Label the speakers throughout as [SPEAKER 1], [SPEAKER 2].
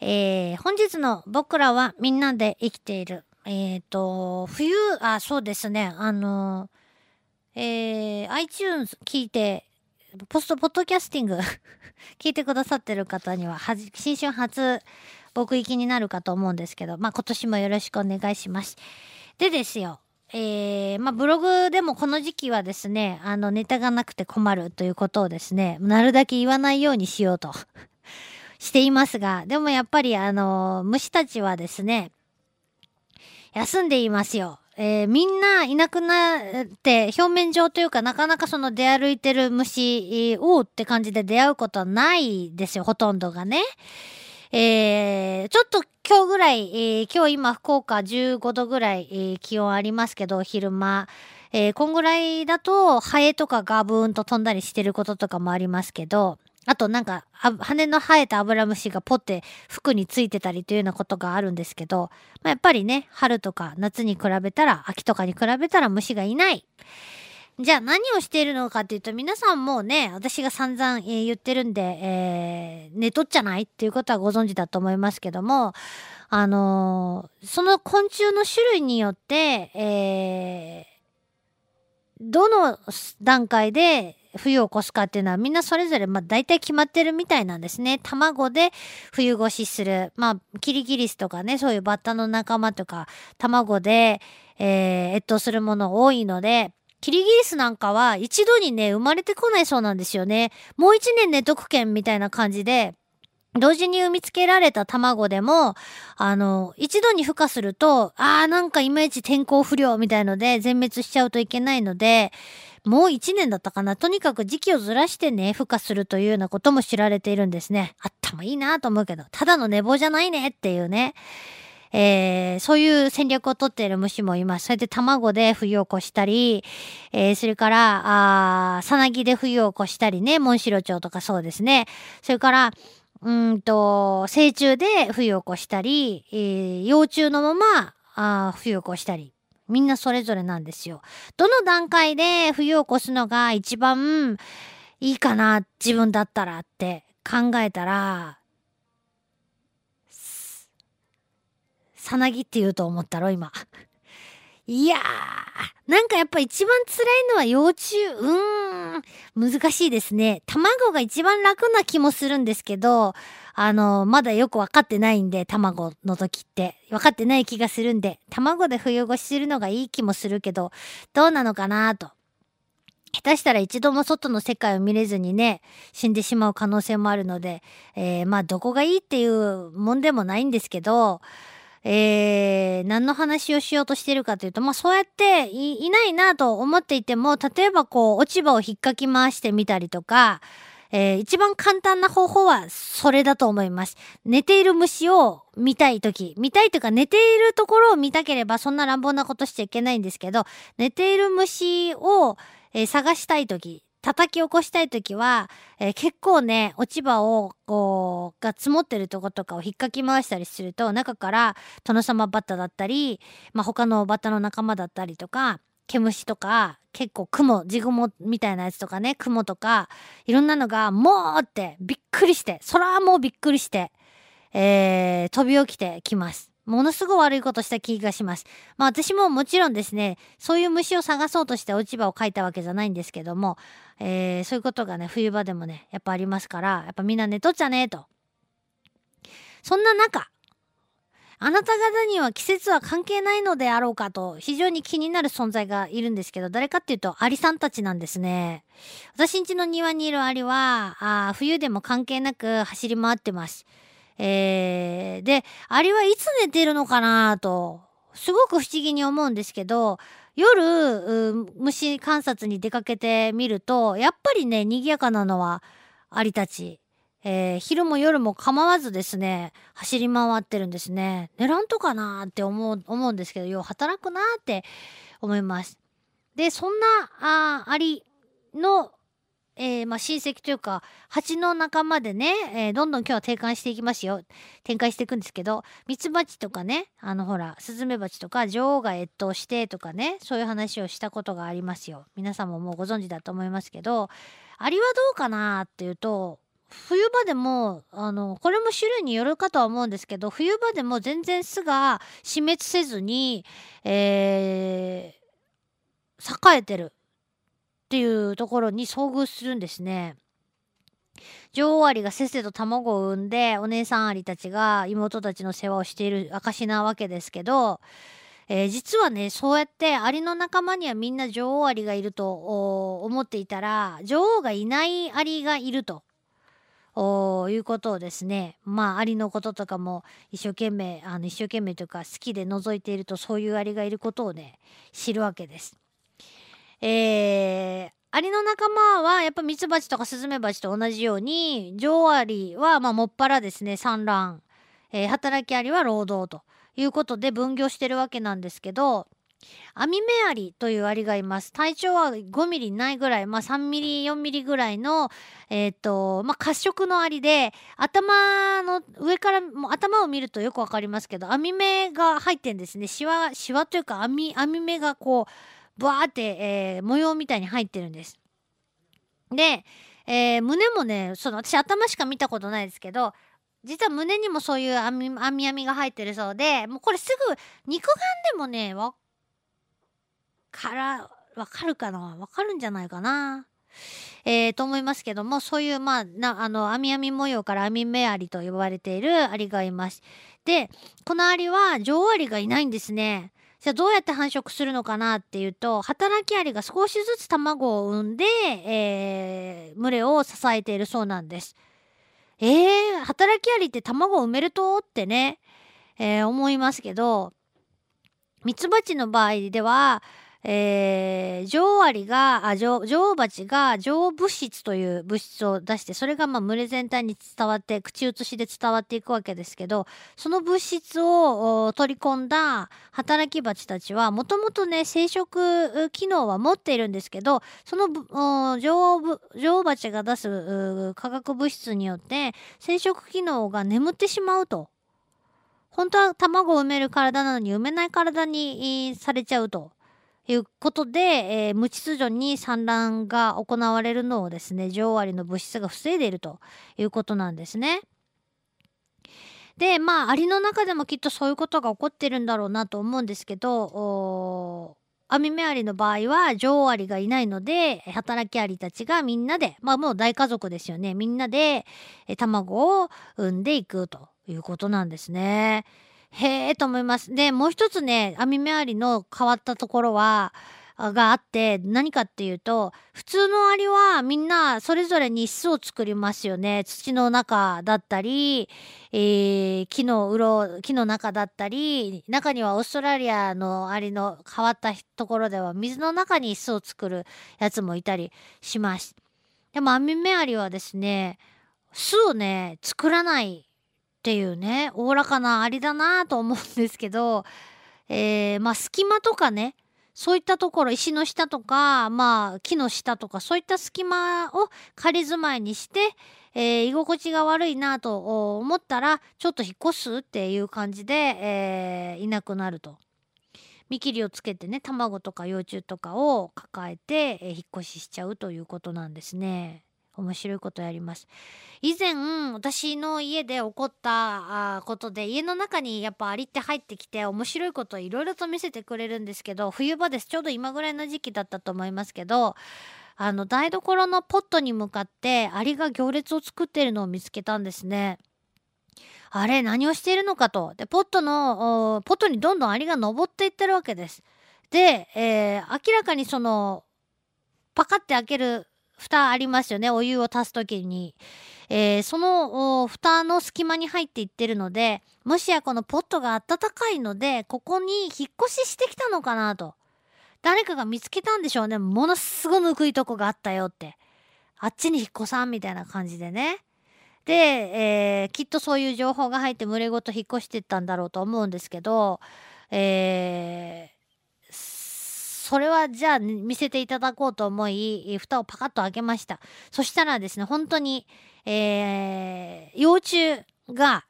[SPEAKER 1] えー、本日の僕らはみんなで生きている。えっ、ー、と、冬、あ、そうですね。あの、えー、iTunes 聞いて、ポスト、ポッドキャスティング 聞いてくださってる方には、はじ、新春初、僕行きになるかと思うんですけど、まあ、今年もよろしくお願いします。でですよ、えー、まあ、ブログでもこの時期はですね、あの、ネタがなくて困るということをですね、なるだけ言わないようにしようとしていますが、でもやっぱりあの、虫たちはですね、休んでいますよ。えー、みんないなくなって表面上というかなかなかその出歩いてる虫をって感じで出会うことはないですよ、ほとんどがね。えー、ちょっと今日ぐらい、えー、今日今福岡15度ぐらい、えー、気温ありますけど、昼間。えー、こんぐらいだと、ハエとかがブーンと飛んだりしてることとかもありますけど、あとなんか、羽の生えたアブラムシがポって服についてたりというようなことがあるんですけど、まあ、やっぱりね、春とか夏に比べたら、秋とかに比べたら虫がいない。じゃあ何をしているのかっていうと、皆さんもうね、私が散々、言ってるんで、えー、寝とっちゃないっていうことはご存知だと思いますけども、あのー、その昆虫の種類によって、えー、どの段階で冬を越すかっていうのはみんなそれぞれまあ大体決まってるみたいなんですね。卵で冬越しする。まあキリギリスとかね、そういうバッタの仲間とか卵で、えー、越冬するもの多いので、キリギリスなんかは一度にね、生まれてこないそうなんですよね。もう一年寝とくけんみたいな感じで、同時に産みつけられた卵でも、あの、一度に孵化すると、ああ、なんかいまいち天候不良みたいので全滅しちゃうといけないので、もう一年だったかな。とにかく時期をずらしてね、孵化するというようなことも知られているんですね。あったもいいなと思うけど、ただの寝坊じゃないねっていうね。えー、そういう戦略をとっている虫もいます。それで卵で冬を越したり、えー、それから、あーさなぎで冬を越したりね、モンシロチョウとかそうですね。それから、うんと、成虫で冬を越したり、えー、幼虫のまま、あ冬を越したり。みんなそれぞれなんですよ。どの段階で冬を越すのが一番いいかな、自分だったらって考えたら、さなぎって言うと思ったろ、今。いやー、なんかやっぱ一番辛いのは幼虫。うん、難しいですね。卵が一番楽な気もするんですけど、あの、まだよくわかってないんで、卵の時って。わかってない気がするんで、卵で冬越しするのがいい気もするけど、どうなのかなと。下手したら一度も外の世界を見れずにね、死んでしまう可能性もあるので、えー、まあどこがいいっていうもんでもないんですけど、えー、何の話をしようとしてるかというと、まあそうやっていないなと思っていても、例えばこう、落ち葉を引っかき回してみたりとか、えー、一番簡単な方法はそれだと思います。寝ている虫を見たいとき、見たいというか寝ているところを見たければそんな乱暴なことしちゃいけないんですけど、寝ている虫を、えー、探したいとき、叩き起こしたいときは、えー、結構ね、落ち葉を、こう、が積もってるとことかを引っかき回したりすると、中から殿様バッタだったり、まあ、他のバッタの仲間だったりとか、毛虫とか、結構雲、地雲みたいなやつとかね、雲とか、いろんなのが、もうってびっくりして、空はもうびっくりして、えー、飛び起きてきます。ものすごい悪いことした気がします。まあ私ももちろんですね、そういう虫を探そうとして落ち葉を描いたわけじゃないんですけども、えー、そういうことがね、冬場でもね、やっぱありますから、やっぱみんな寝とっちゃねえと。そんな中、あなた方には季節は関係ないのであろうかと非常に気になる存在がいるんですけど、誰かっていうとアリさんたちなんですね。私ん家の庭にいるアリは、あ冬でも関係なく走り回ってます。えー、で、あれはいつ寝てるのかなと、すごく不思議に思うんですけど、夜、虫観察に出かけてみると、やっぱりね、賑やかなのはアリたち。えー、昼も夜も構わずですね、走り回ってるんですね。寝らんとかなって思う、思うんですけど、よう働くなって思います。で、そんな、あアリのえー、まあ、親戚というか、蜂の仲間でね、えー、どんどん今日は展開していきますよ。展開していくんですけど、ミツバチとかね、あのほら、スズメバチとか女王が越冬してとかね、そういう話をしたことがありますよ。皆さんももうご存知だと思いますけど、アリはどうかなっていうと、冬場でも、あの、これも種類によるかとは思うんですけど、冬場でも全然巣が死滅せずに、えー、栄えてるっていうところに遭遇するんですね。女王アリがせっせと卵を産んで、お姉さんアリたちが妹たちの世話をしている証なわけですけど、えー、実はね、そうやってアリの仲間にはみんな女王アリがいると思っていたら、女王がいないアリがいると。いうことをですねまあアリのこととかも一生懸命あの一生懸命というか好きで覗いているとそういうアリがいることをね知るわけです。えー、アリの仲間はやっぱミツバチとかスズメバチと同じように女王アリはまあもっぱらですね産卵、えー、働きアリは労働ということで分業してるわけなんですけどアミメアリというアリがいます。体長は5ミリないぐらい、まあ3ミリ、4ミリぐらいの、えっ、ー、と、まあ褐色のアリで、頭の上からも頭を見るとよくわかりますけど、網目が入ってんですね。シワ、シワというか網、網目がこう、ブワーって、えー、模様みたいに入ってるんです。で、えー、胸もね、その私頭しか見たことないですけど、実は胸にもそういう網網網が入ってるそうで、もうこれすぐ肉眼でもね、わからわかるかな？わかるんじゃないかな？えー、と思いますけどもそういうまあなあの網網模様から網目アリと呼ばれているアリがいます。でこのアリは女王アリがいないんですね。じゃあどうやって繁殖するのかなっていうと働きアリが少しずつ卵を産んで、えー、群れを支えているそうなんです。えー、働きアリって卵を産めるとってね、えー、思いますけどミツバチの場合ではえー、女王アリが、あ女女王蜂が女王物質という物質を出して、それがまあ群れ全体に伝わって、口移しで伝わっていくわけですけど、その物質を取り込んだ働き蜂たちは、もともとね、生殖機能は持っているんですけど、その女王女王蜂が出す化学物質によって、生殖機能が眠ってしまうと。本当は卵を産める体なのに産めない体にされちゃうと。いうことで、えー、無秩序に産卵が行われるのをですね、女王アリの物質が防いでいるということなんですね。で、まあ、アリの中でもきっとそういうことが起こってるんだろうなと思うんですけど、アミメアリの場合は女王アリがいないので、働きアリたちがみんなで、まあもう大家族ですよね。みんなで卵を産んでいくということなんですね。へえと思います。で、もう一つね、網目アリの変わったところは、があって何かっていうと普通のアリはみんなそれぞれに巣を作りますよね土の中だったり、えー、木の鱗木の中だったり中にはオーストラリアのアリの変わったところでは水の中に巣を作るやつもいたりしますでもアミメアリはですね巣をね作らないっていうねおおらかなアリだなと思うんですけど、えー、まあ隙間とかねそういったところ石の下とか、まあ、木の下とかそういった隙間を仮住まいにして、えー、居心地が悪いなと思ったらちょっと引っ越すっていう感じで、えー、いなくなると。見切りをつけてね卵とか幼虫とかを抱えて、え、引っ越ししちゃうということなんですね。面白いことやります。以前私の家で起こったことで家の中にやっぱアリって入ってきて面白いことをいろいろと見せてくれるんですけど冬場ですちょうど今ぐらいの時期だったと思いますけどあの台所のポットに向かってアリが行列を作っているのを見つけたんですね。あれ何をしているのかと。でポットのポットにどんどんアリが登っていってるわけです。で、えー、明らかにそのパカって開ける蓋ありますよね。お湯を足す時に。えー、その蓋の隙間に入っていってるので、もしやこのポットが暖かいので、ここに引っ越ししてきたのかなと。誰かが見つけたんでしょうね。ものすごぬくいとこがあったよって。あっちに引っ越さんみたいな感じでね。で、えー、きっとそういう情報が入って群れごと引っ越してったんだろうと思うんですけど、え、それはじゃあ見せていただこうと思い、蓋をパカッと開けました。そしたらですね、本当に、えー、幼虫が、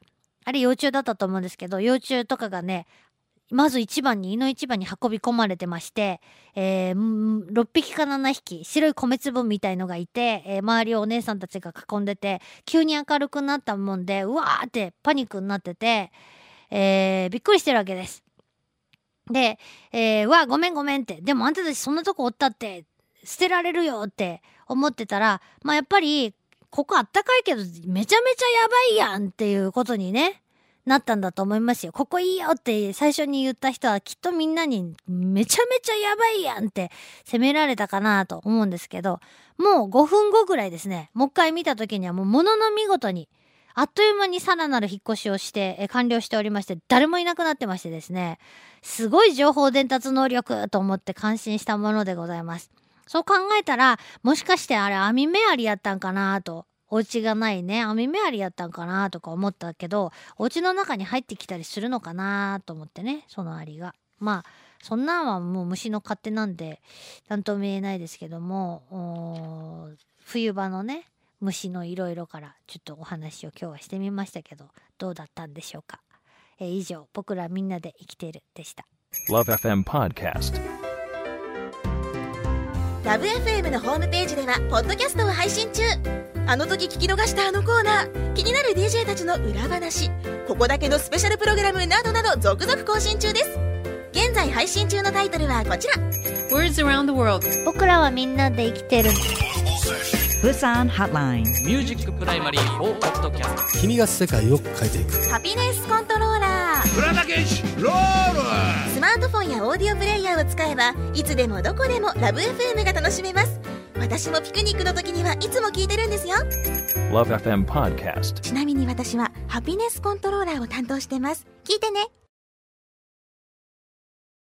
[SPEAKER 1] あれ幼虫だったと思うんですけど、幼虫とかがね、まず一番に、胃の一番に運び込まれてまして、えー6匹か7匹、白い米粒みたいのがいて、えー周りをお姉さんたちが囲んでて、急に明るくなったもんで、うわーってパニックになってて、えーびっくりしてるわけです。で、えー、わ、ごめんごめんって。でもあんたたちそんなとこおったって、捨てられるよって思ってたら、まあやっぱり、ここあったかいけど、めちゃめちゃやばいやんっていうことにね、なったんだと思いますよ。ここいいよって最初に言った人はきっとみんなにめちゃめちゃやばいやんって責められたかなと思うんですけど、もう5分後ぐらいですね、もう一回見た時にはもうものの見事に、あっという間にさらなる引っ越しをして、え完了しておりまして、誰もいなくなってましてですね、すごい情報伝達能力と思って感心したものでございます。そう考えたら、もしかしてあれ網目ありやったんかなと。お家がないね、網目ありやったんかなとか思ったけど、お家の中に入ってきたりするのかなと思ってね、そのアリが。まあ、そんなんはもう虫の勝手なんで、なんとも言えないですけども、冬場のね、虫のいろいろからちょっとお話を今日はしてみましたけど、どうだったんでしょうか？えー以上、僕らみんなで生きているでした。
[SPEAKER 2] Love FM Podcast.
[SPEAKER 3] LOVE FM のホームページではポッドキャストを配信中あの時聞き逃したあのコーナー気になる DJ たちの裏話ここだけのスペシャルプログラムなどなど続々更新中です現在配信中のタイトルはこちら
[SPEAKER 4] Words around the world.
[SPEAKER 1] 僕らはみんなで生きてる。
[SPEAKER 5] Busan Hotline.
[SPEAKER 6] ミュージックプライマリー4ポッドキャスト
[SPEAKER 7] 君が世界を変えていく。
[SPEAKER 3] Happiness Controllersマートフォンやオーディオプレイヤーを使えばいつでもどこでもラブ f m が楽しめます。私もピクニックの時にはいつも聞いてるんですよ。
[SPEAKER 2] Love FM Podcast.
[SPEAKER 3] ちなみに私はハピネスコントローラーを担当してます。聞いてね